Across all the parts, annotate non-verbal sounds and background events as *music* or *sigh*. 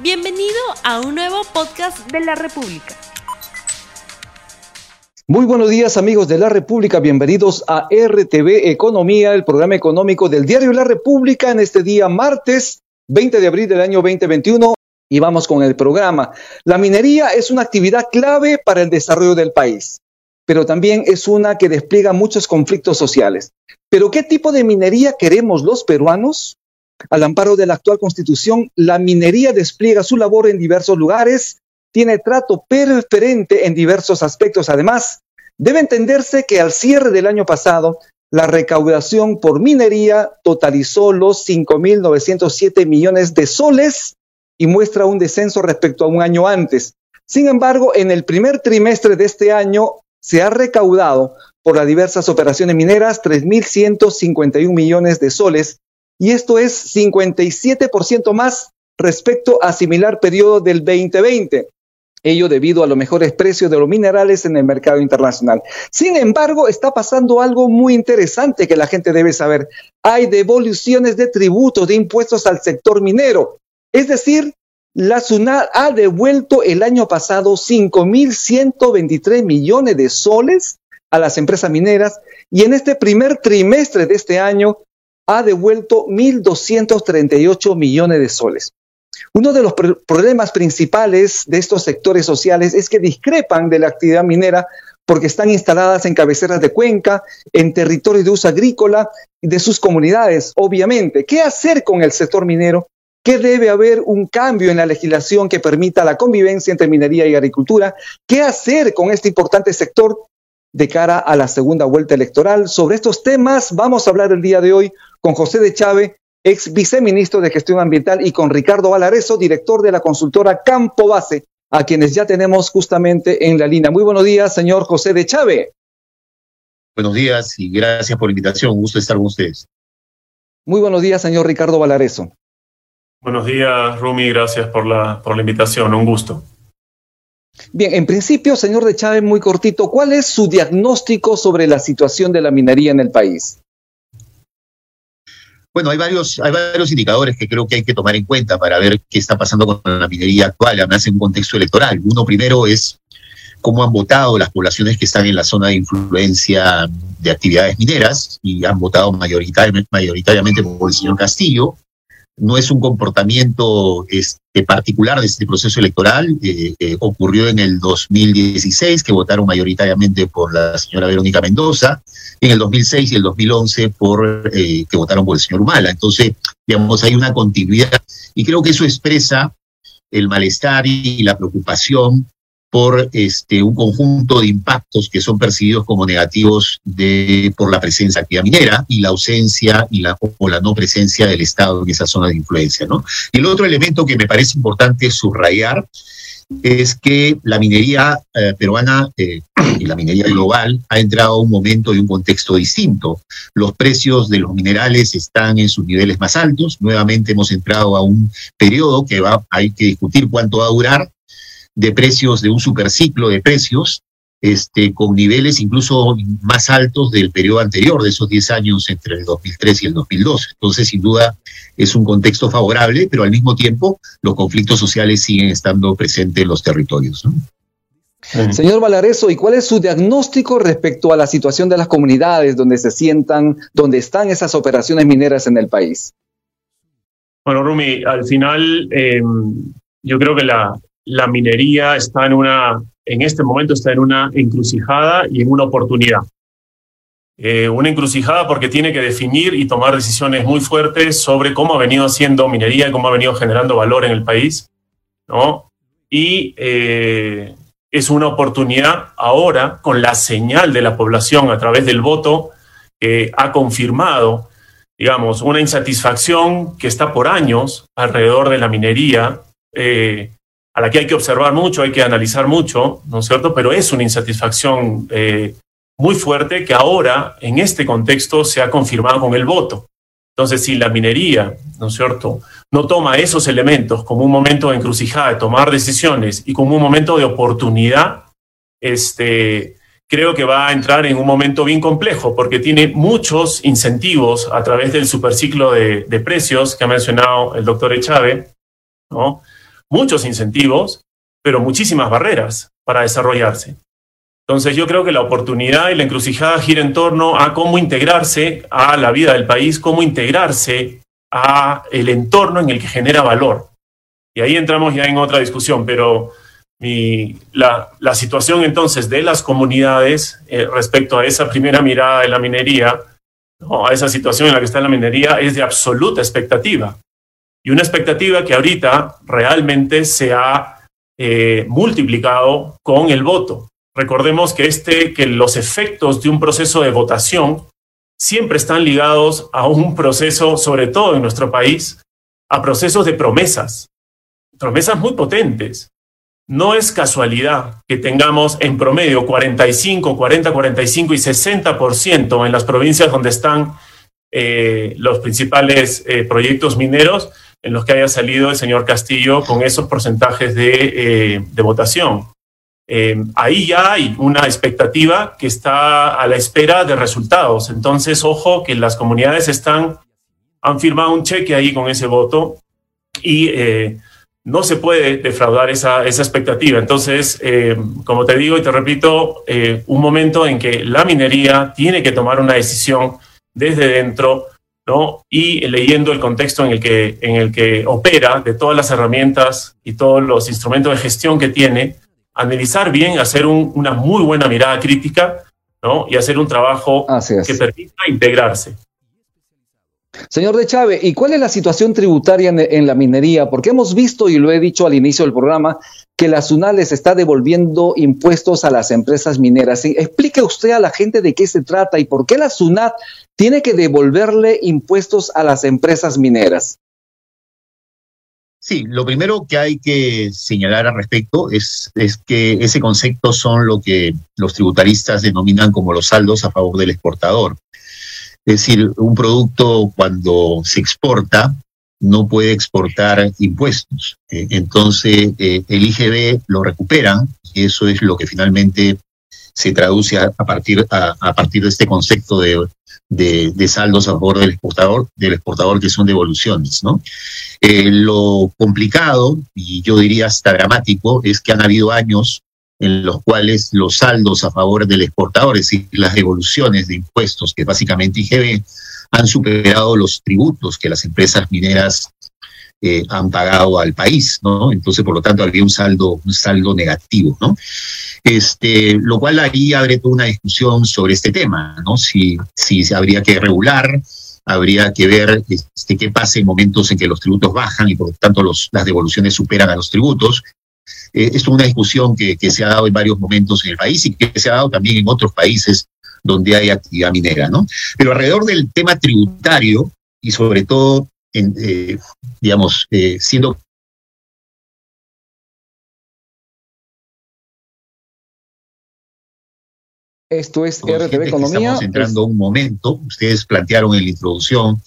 Bienvenido a un nuevo podcast de la República. Muy buenos días amigos de la República, bienvenidos a RTV Economía, el programa económico del diario La República en este día martes 20 de abril del año 2021 y vamos con el programa. La minería es una actividad clave para el desarrollo del país, pero también es una que despliega muchos conflictos sociales. ¿Pero qué tipo de minería queremos los peruanos? Al amparo de la actual constitución, la minería despliega su labor en diversos lugares, tiene trato preferente en diversos aspectos. Además, debe entenderse que al cierre del año pasado, la recaudación por minería totalizó los 5.907 millones de soles y muestra un descenso respecto a un año antes. Sin embargo, en el primer trimestre de este año se ha recaudado por las diversas operaciones mineras 3.151 millones de soles, y esto es 57% más respecto a similar periodo del 2020 ello debido a los mejores precios de los minerales en el mercado internacional. Sin embargo, está pasando algo muy interesante que la gente debe saber. Hay devoluciones de tributos, de impuestos al sector minero. Es decir, la SUNAT ha devuelto el año pasado 5.123 millones de soles a las empresas mineras y en este primer trimestre de este año ha devuelto 1.238 millones de soles. Uno de los problemas principales de estos sectores sociales es que discrepan de la actividad minera porque están instaladas en cabeceras de cuenca, en territorios de uso agrícola de sus comunidades, obviamente. ¿Qué hacer con el sector minero? ¿Qué debe haber un cambio en la legislación que permita la convivencia entre minería y agricultura? ¿Qué hacer con este importante sector de cara a la segunda vuelta electoral? Sobre estos temas vamos a hablar el día de hoy con José de Chávez, ex viceministro de Gestión Ambiental, y con Ricardo Valareso, director de la consultora Campo Base, a quienes ya tenemos justamente en la línea. Muy buenos días, señor José de Chávez. Buenos días y gracias por la invitación. Un gusto estar con ustedes. Muy buenos días, señor Ricardo Valareso. Buenos días, Rumi. Gracias por la, por la invitación. Un gusto. Bien, en principio, señor de Chávez, muy cortito, ¿cuál es su diagnóstico sobre la situación de la minería en el país? Bueno, hay varios, hay varios indicadores que creo que hay que tomar en cuenta para ver qué está pasando con la minería actual, además en un contexto electoral. Uno primero es cómo han votado las poblaciones que están en la zona de influencia de actividades mineras y han votado mayoritariamente, mayoritariamente por el señor Castillo no es un comportamiento este, particular de este proceso electoral. Eh, eh, ocurrió en el 2016, que votaron mayoritariamente por la señora Verónica Mendoza, en el 2006 y el 2011 por, eh, que votaron por el señor Humala. Entonces, digamos, hay una continuidad y creo que eso expresa el malestar y la preocupación por este, un conjunto de impactos que son percibidos como negativos de, por la presencia de actividad minera y la ausencia y la, o la no presencia del Estado en esa zona de influencia. ¿no? El otro elemento que me parece importante subrayar es que la minería eh, peruana eh, y la minería global ha entrado a un momento y un contexto distinto. Los precios de los minerales están en sus niveles más altos. Nuevamente hemos entrado a un periodo que va, hay que discutir cuánto va a durar, de precios, de un superciclo de precios, este, con niveles incluso más altos del periodo anterior, de esos 10 años entre el 2003 y el 2012. Entonces, sin duda, es un contexto favorable, pero al mismo tiempo los conflictos sociales siguen estando presentes en los territorios. Señor Valareso, ¿y cuál es su diagnóstico respecto a la situación de las comunidades donde se sientan, donde están esas operaciones mineras en el país? Bueno, Rumi, al final eh, yo creo que la, la minería está en una, en este momento está en una encrucijada y en una oportunidad. Eh, una encrucijada porque tiene que definir y tomar decisiones muy fuertes sobre cómo ha venido haciendo minería y cómo ha venido generando valor en el país, ¿no? Y eh, es una oportunidad ahora con la señal de la población a través del voto que ha confirmado, digamos, una insatisfacción que está por años alrededor de la minería, eh, a la que hay que observar mucho, hay que analizar mucho, ¿no es cierto? Pero es una insatisfacción eh, muy fuerte que ahora, en este contexto, se ha confirmado con el voto. Entonces, si la minería, ¿no es cierto?, no toma esos elementos como un momento de encrucijada, de tomar decisiones y como un momento de oportunidad, este, creo que va a entrar en un momento bien complejo porque tiene muchos incentivos a través del superciclo de, de precios que ha mencionado el doctor Echave, ¿no? Muchos incentivos, pero muchísimas barreras para desarrollarse. Entonces yo creo que la oportunidad y la encrucijada gira en torno a cómo integrarse a la vida del país, cómo integrarse a el entorno en el que genera valor. Y ahí entramos ya en otra discusión, pero la, situación entonces de las comunidades eh, respecto a esa primera mirada de la minería, a esa situación en la que está la minería, es de absoluta expectativa. Y una expectativa que ahorita realmente se ha eh, multiplicado con el voto. Recordemos que, este, que los efectos de un proceso de votación siempre están ligados a un proceso, sobre todo en nuestro país, a procesos de promesas, promesas muy potentes. No es casualidad que tengamos en promedio 45, 40, 45 y 60% en las provincias donde están eh, los principales eh, proyectos mineros en los que haya salido el señor Castillo con esos porcentajes de, eh, de votación. ahí ya hay una expectativa que está a la espera de resultados. Entonces, ojo que las comunidades están, han firmado un cheque ahí con ese voto y no se puede defraudar esa, expectativa. Entonces, eh, como te digo y te repito, eh, un momento en que la minería tiene que tomar una decisión desde dentro, ¿no? Y leyendo el contexto en el que, en el que opera, de todas las herramientas y todos los instrumentos de gestión que tiene, analizar bien, hacer una muy buena mirada crítica, ¿no? Y hacer un trabajo que permita integrarse. Señor de Chávez, ¿y cuál es la situación tributaria en, la minería? Porque hemos visto, y lo he dicho al inicio del programa, que la SUNAT les está devolviendo impuestos a las empresas mineras. Explique usted a la gente de qué se trata y por qué la SUNAT tiene que devolverle impuestos a las empresas mineras. Sí, lo primero que hay que señalar al respecto es, es, que ese concepto son lo que los tributaristas denominan como los saldos a favor del exportador. Es decir, un producto cuando se exporta no puede exportar impuestos. Eh, entonces, eh, el IGB lo recuperan y eso es lo que finalmente se traduce a, partir, a, partir de este concepto de, de, saldos a favor del exportador, del exportador que son devoluciones. ¿no? Eh, lo complicado, y yo diría hasta dramático, es que han habido años en los cuales los saldos a favor del exportador, es decir, las devoluciones de impuestos, que básicamente IGB, han superado los tributos que las empresas mineras eh, han pagado al país, ¿no? Entonces, por lo tanto, había un saldo, un saldo negativo, ¿no? Este, lo cual ahí abre toda una discusión sobre este tema, ¿no? Si, si habría que regular, habría que ver este, qué pasa en momentos en que los tributos bajan y por lo tanto los, las devoluciones superan a los tributos, eh, esto es una discusión que, se ha dado en varios momentos en el país y que se ha dado también en otros países donde hay actividad minera, ¿no? Pero alrededor del tema tributario y sobre todo, en, eh, digamos, eh, siendo Esto es RTV Economía. Estamos entrando a un momento, ustedes plantearon en la introducción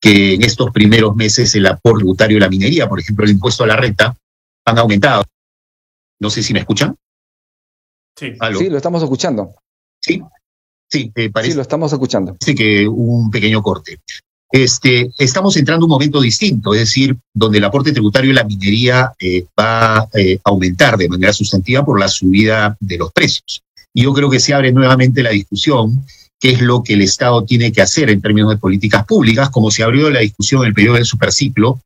que en estos primeros meses el aporte tributario de la minería, por ejemplo, el impuesto a la renta, han aumentado. No sé si me escuchan. Sí, sí lo estamos escuchando. Sí, sí, eh, parece. Sí, lo estamos escuchando. Sí, que un pequeño corte. Este, estamos entrando en un momento distinto, es decir, donde el aporte tributario de la minería eh, va a eh, aumentar de manera sustantiva por la subida de los precios. Y yo creo que se abre nuevamente la discusión qué es lo que el Estado tiene que hacer en términos de políticas públicas, como se abrió la discusión en el periodo del superciclo,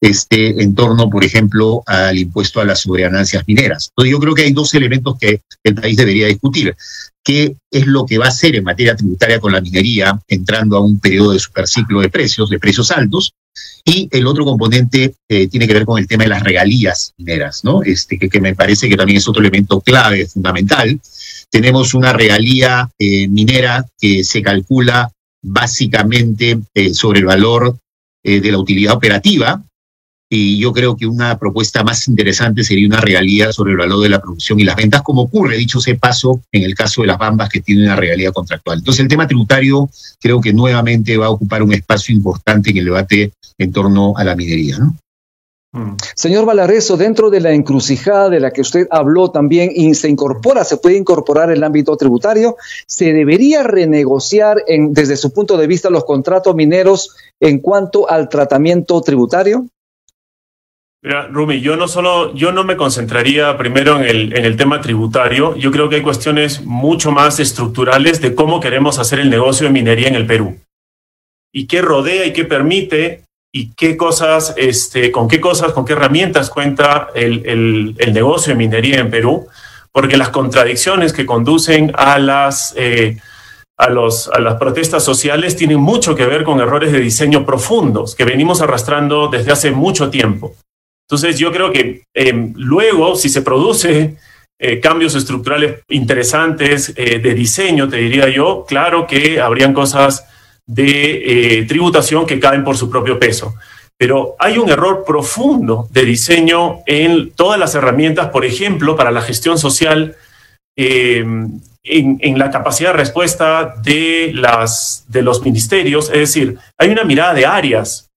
este, en torno, por ejemplo, al impuesto a las sobreganancias mineras. Entonces yo creo que hay dos elementos que el país debería discutir. ¿Qué es lo que va a hacer en materia tributaria con la minería entrando a un periodo de superciclo de precios, de precios altos? Y el otro componente eh, tiene que ver con el tema de las regalías mineras, ¿no? Este, que, me parece que también es otro elemento clave, fundamental, tenemos una regalía eh, minera que se calcula básicamente eh, sobre el valor de la utilidad operativa. Y yo creo que una propuesta más interesante sería una regalía sobre el valor de la producción y las ventas, como ocurre, dicho ese paso, en el caso de las bambas que tienen una regalía contractual. Entonces, el tema tributario creo que nuevamente va a ocupar un espacio importante en el debate en torno a la minería. ¿no? Mm. Señor Valareso, dentro de la encrucijada de la que usted habló también y se incorpora, se puede incorporar el ámbito tributario, ¿se debería renegociar en, desde su punto de vista los contratos mineros en cuanto al tratamiento tributario? Rumi, yo no solo, yo no me concentraría primero en el, en el tema tributario. Yo creo que hay cuestiones mucho más estructurales de cómo queremos hacer el negocio de minería en el Perú. Y qué rodea y qué permite y qué cosas, este, con qué cosas, con qué herramientas cuenta el, el, el negocio de minería en Perú. Porque las contradicciones que conducen a las, eh, a, los, a las protestas sociales tienen mucho que ver con errores de diseño profundos que venimos arrastrando desde hace mucho tiempo. Entonces yo creo que eh, luego, si se produce eh, cambios estructurales interesantes eh, de diseño, te diría yo, claro que habrían cosas de tributación que caen por su propio peso. Pero hay un error profundo de diseño en todas las herramientas, por ejemplo, para la gestión social, eh, en, en, la capacidad de respuesta de, las, de los ministerios. Es decir, hay una mirada de áreas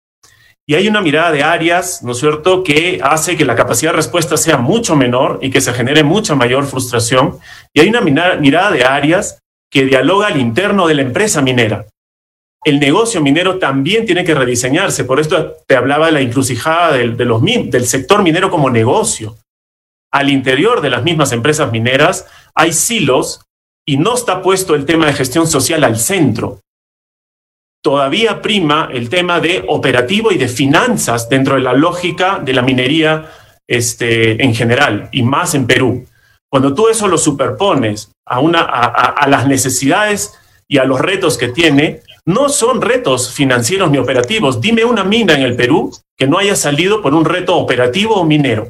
y hay una mirada de áreas, ¿no es cierto?, que hace que la capacidad de respuesta sea mucho menor y que se genere mucha mayor frustración. Y hay una mirada de áreas que dialoga al interno de la empresa minera. El negocio minero también tiene que rediseñarse. Por esto te hablaba de la encrucijada del, de los, del sector minero como negocio. Al interior de las mismas empresas mineras hay silos y no está puesto el tema de gestión social al centro todavía prima el tema de operativo y de finanzas dentro de la lógica de la minería este, en general y más en Perú. Cuando tú eso lo superpones a, una, a, a las necesidades y a los retos que tiene, no son retos financieros ni operativos. Dime una mina en el Perú que no haya salido por un reto operativo o minero.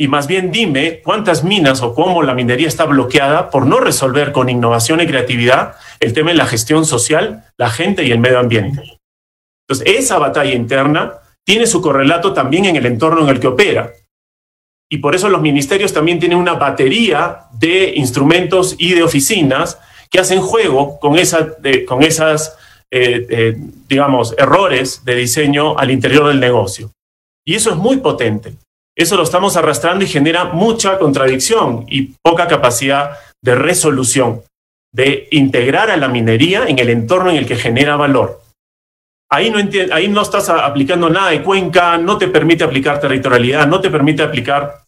Y más bien dime cuántas minas o cómo la minería está bloqueada por no resolver con innovación y creatividad el tema de la gestión social, la gente y el medio ambiente. Entonces, esa batalla interna tiene su correlato también en el entorno en el que opera. Y por eso los ministerios también tienen una batería de instrumentos y de oficinas que hacen juego con, esa, con esas, eh, eh, digamos, errores de diseño al interior del negocio. Y eso es muy potente. Eso lo estamos arrastrando y genera mucha contradicción y poca capacidad de resolución, de integrar a la minería en el entorno en el que genera valor. Ahí no, ahí no estás aplicando nada de cuenca, no te permite aplicar territorialidad, no te permite aplicar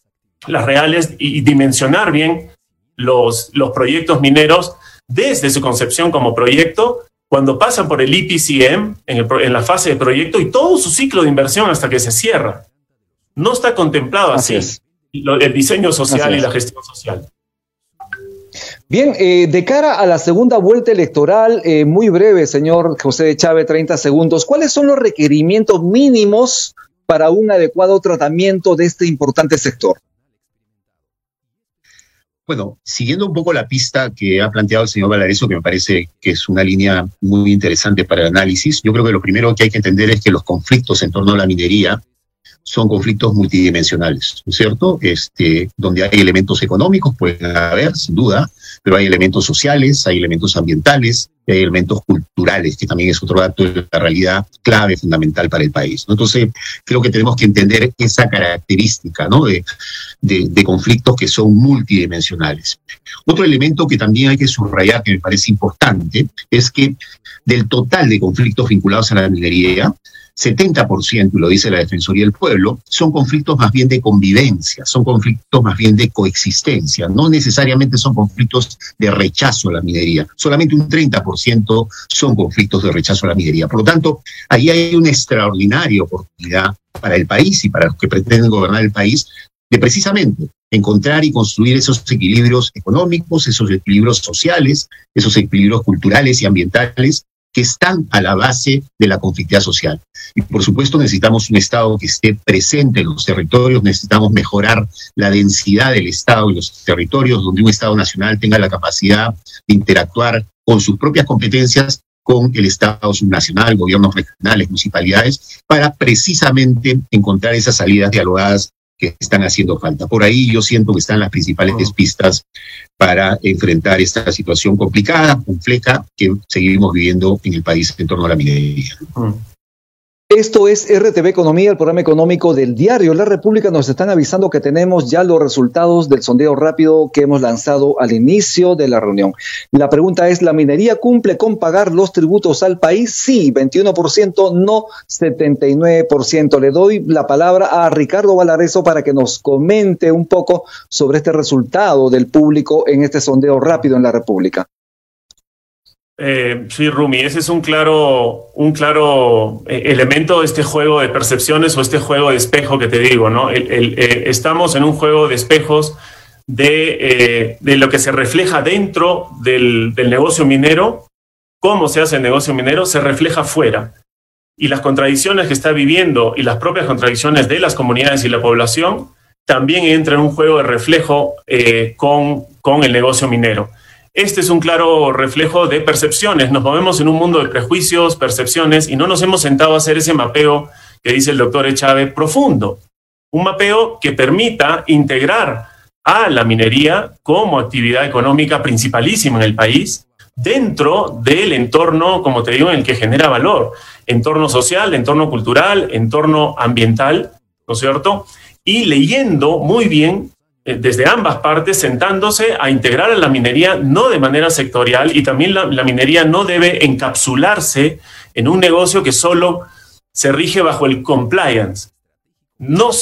las reales y, dimensionar bien los, los proyectos mineros desde su concepción como proyecto cuando pasan por el IPCM en, la fase de proyecto y todo su ciclo de inversión hasta que se cierra. No está contemplado así, así el diseño social y la gestión social. Bien, eh, de cara a la segunda vuelta electoral, eh, muy breve, señor José Chávez, 30 segundos, ¿cuáles son los requerimientos mínimos para un adecuado tratamiento de este importante sector? Bueno, siguiendo un poco la pista que ha planteado el señor Valareso, que me parece que es una línea muy interesante para el análisis, yo creo que lo primero que hay que entender es que los conflictos en torno a la minería son conflictos multidimensionales, ¿no es cierto? Este, donde hay elementos económicos, pueden haber, sin duda, pero hay elementos sociales, hay elementos ambientales, hay elementos culturales, que también es otro dato de la realidad clave, fundamental para el país. Entonces, creo que tenemos que entender esa característica ¿no? de, de conflictos que son multidimensionales. Otro elemento que también hay que subrayar, que me parece importante, es que del total de conflictos vinculados a la minería, 70%, y lo dice la Defensoría del Pueblo, son conflictos más bien de convivencia, son conflictos más bien de coexistencia, no necesariamente son conflictos de rechazo a la minería, solamente un 30% son conflictos de rechazo a la minería. Por lo tanto, ahí hay una extraordinaria oportunidad para el país y para los que pretenden gobernar el país de precisamente encontrar y construir esos equilibrios económicos, esos equilibrios sociales, esos equilibrios culturales y ambientales que están a la base de la conflictividad social. Y por supuesto necesitamos un Estado que esté presente en los territorios, necesitamos mejorar la densidad del Estado en los territorios, donde un Estado nacional tenga la capacidad de interactuar con sus propias competencias con el Estado subnacional, gobiernos regionales, municipalidades, para precisamente encontrar esas salidas dialogadas que están haciendo falta. Por ahí yo siento que están las principales pistas para enfrentar esta situación complicada, compleja, que seguimos viviendo en el país en torno a la minería. Mm. Esto es RTV Economía, el programa económico del diario La República. Nos están avisando que tenemos ya los resultados del sondeo rápido que hemos lanzado al inicio de la reunión. La pregunta es, ¿la minería cumple con pagar los tributos al país? Sí, 21%, no 79%. Le doy la palabra a Ricardo Valareso para que nos comente un poco sobre este resultado del público en este sondeo rápido en la República. Eh, sí, Rumi, ese es un claro, un claro eh, elemento de este juego de percepciones o este juego de espejo que te digo, ¿no? Eh, estamos en un juego de espejos de, lo que se refleja dentro del, negocio minero, cómo se hace el negocio minero, se refleja fuera. Y las contradicciones que está viviendo y las propias contradicciones de las comunidades y la población también entran en un juego de reflejo con el negocio minero. Este es un claro reflejo de percepciones. Nos movemos en un mundo de prejuicios, percepciones, y no nos hemos sentado a hacer ese mapeo que dice el doctor Echave profundo. Un mapeo que permita integrar a la minería como actividad económica principalísima en el país dentro del entorno, como te digo, en el que genera valor. Entorno social, entorno cultural, entorno ambiental, ¿no es cierto? Y leyendo muy bien desde ambas partes sentándose a integrar a la minería no de manera sectorial y también la, minería no debe encapsularse en un negocio que solo se rige bajo el compliance.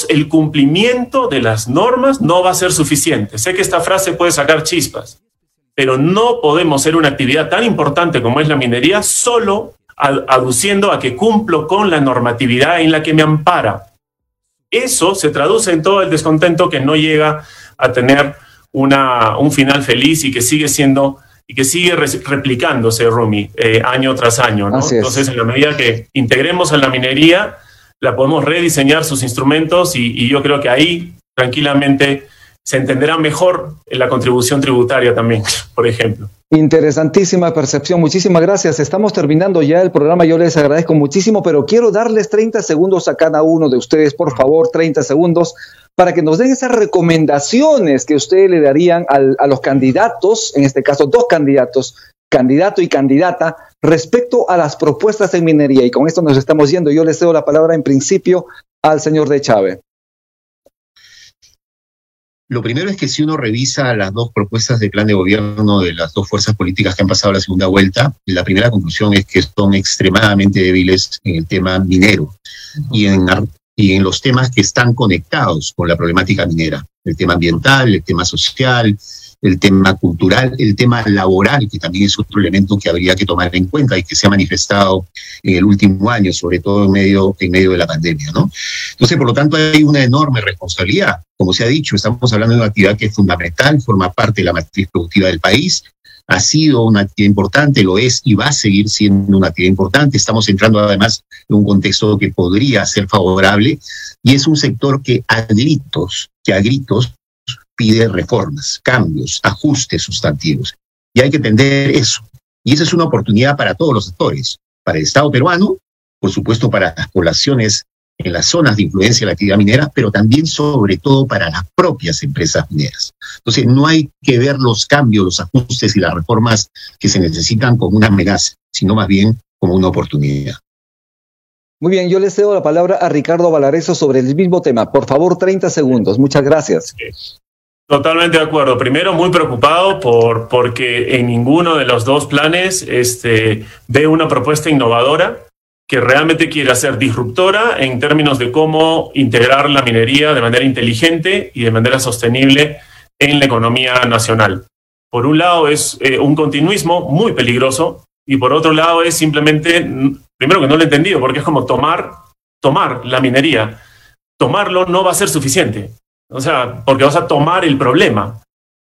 el cumplimiento de las normas no va a ser suficiente. Sé que esta frase puede sacar chispas, pero no podemos ser una actividad tan importante como es la minería solo aduciendo a que cumplo con la normatividad en la que me ampara. Eso se traduce en todo el descontento que no llega a tener una, un final feliz y que sigue siendo y que sigue replicándose, Rumi, eh, año tras año. Entonces, en la medida que integremos a la minería, la podemos rediseñar sus instrumentos y, y yo creo que ahí tranquilamente se entenderá mejor la contribución tributaria también, *laughs* por ejemplo. Interesantísima percepción, muchísimas gracias. Estamos terminando ya el programa, yo les agradezco muchísimo, pero quiero darles 30 segundos a cada uno de ustedes, por favor, 30 segundos, para que nos den esas recomendaciones que ustedes le darían a los candidatos, en este caso dos candidatos, candidato y candidata, respecto a las propuestas en minería. Y con esto nos estamos yendo. Yo les cedo la palabra en principio al señor de Chávez. Lo primero es que si uno revisa las dos propuestas de plan de gobierno de las dos fuerzas políticas que han pasado la segunda vuelta, la primera conclusión es que son extremadamente débiles en el tema minero y en, y en los temas que están conectados con la problemática minera, el tema ambiental, el tema social, el tema cultural, el tema laboral, que también es otro elemento que habría que tomar en cuenta y que se ha manifestado en el último año, sobre todo en medio, en medio de la pandemia. ¿no? Entonces, por lo tanto, hay una enorme responsabilidad. Como se ha dicho, estamos hablando de una actividad que es fundamental, forma parte de la matriz productiva del país, ha sido una actividad importante, lo es y va a seguir siendo una actividad importante. Estamos entrando además en un contexto que podría ser favorable y es un sector que a gritos, que a gritos pide reformas, cambios, ajustes sustantivos. Y hay que entender eso. Y esa es una oportunidad para todos los sectores, para el Estado peruano, por supuesto para las poblaciones en las zonas de influencia de la actividad minera, pero también sobre todo para las propias empresas mineras. Entonces, no hay que ver los cambios, los ajustes y las reformas que se necesitan como una amenaza, sino más bien como una oportunidad. Muy bien, yo le cedo la palabra a Ricardo Valareso sobre el mismo tema. Por favor, 30 segundos. Muchas gracias. Totalmente de acuerdo. Primero, muy preocupado por, porque en ninguno de los dos planes este, ve una propuesta innovadora que realmente quiere ser disruptora en términos de cómo integrar la minería de manera inteligente y de manera sostenible en la economía nacional. Por un lado es eh, un continuismo muy peligroso y por otro lado es simplemente, primero que no lo he entendido, porque es como tomar, tomar la minería. Tomarlo no va a ser suficiente. O sea, porque vas a tomar el problema.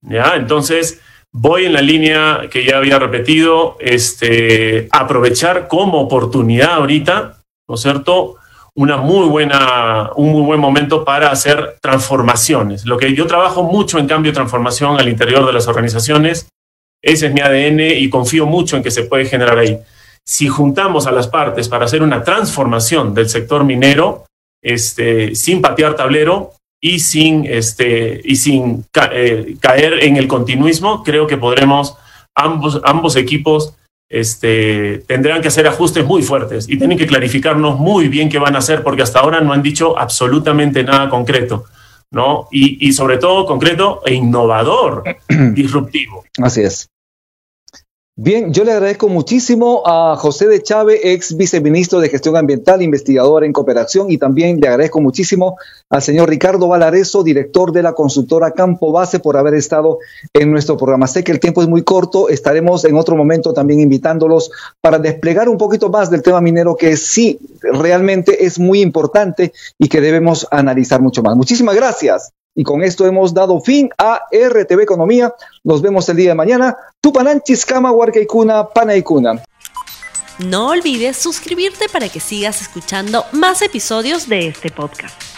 ¿ya? Entonces, voy en la línea que ya había repetido, este, aprovechar como oportunidad ahorita, ¿no es cierto? Una muy buena, un muy buen momento para hacer transformaciones. Lo que yo trabajo mucho en cambio transformación al interior de las organizaciones, ese es mi ADN y confío mucho en que se puede generar ahí. Si juntamos a las partes para hacer una transformación del sector minero, este, sin patear tablero, y sin, este, y sin eh, caer en el continuismo, creo que podremos ambos, ambos equipos este, tendrán que hacer ajustes muy fuertes y tienen que clarificarnos muy bien qué van a hacer porque hasta ahora no han dicho absolutamente nada concreto. ¿no? Y, y sobre todo concreto e innovador, *clears throat* disruptivo. Así es. Bien, yo le agradezco muchísimo a José de Chávez, ex viceministro de Gestión Ambiental, investigador en cooperación, y también le agradezco muchísimo al señor Ricardo Valareso, director de la consultora Campo Base, por haber estado en nuestro programa. Sé que el tiempo es muy corto, estaremos en otro momento también invitándolos para desplegar un poquito más del tema minero, que sí, realmente es muy importante y que debemos analizar mucho más. Muchísimas gracias. Y con esto hemos dado fin a RTV Economía. Nos vemos el día de mañana. Tupananchis, Kama, Huarcaicuna, Panaicuna. No olvides suscribirte para que sigas escuchando más episodios de este podcast.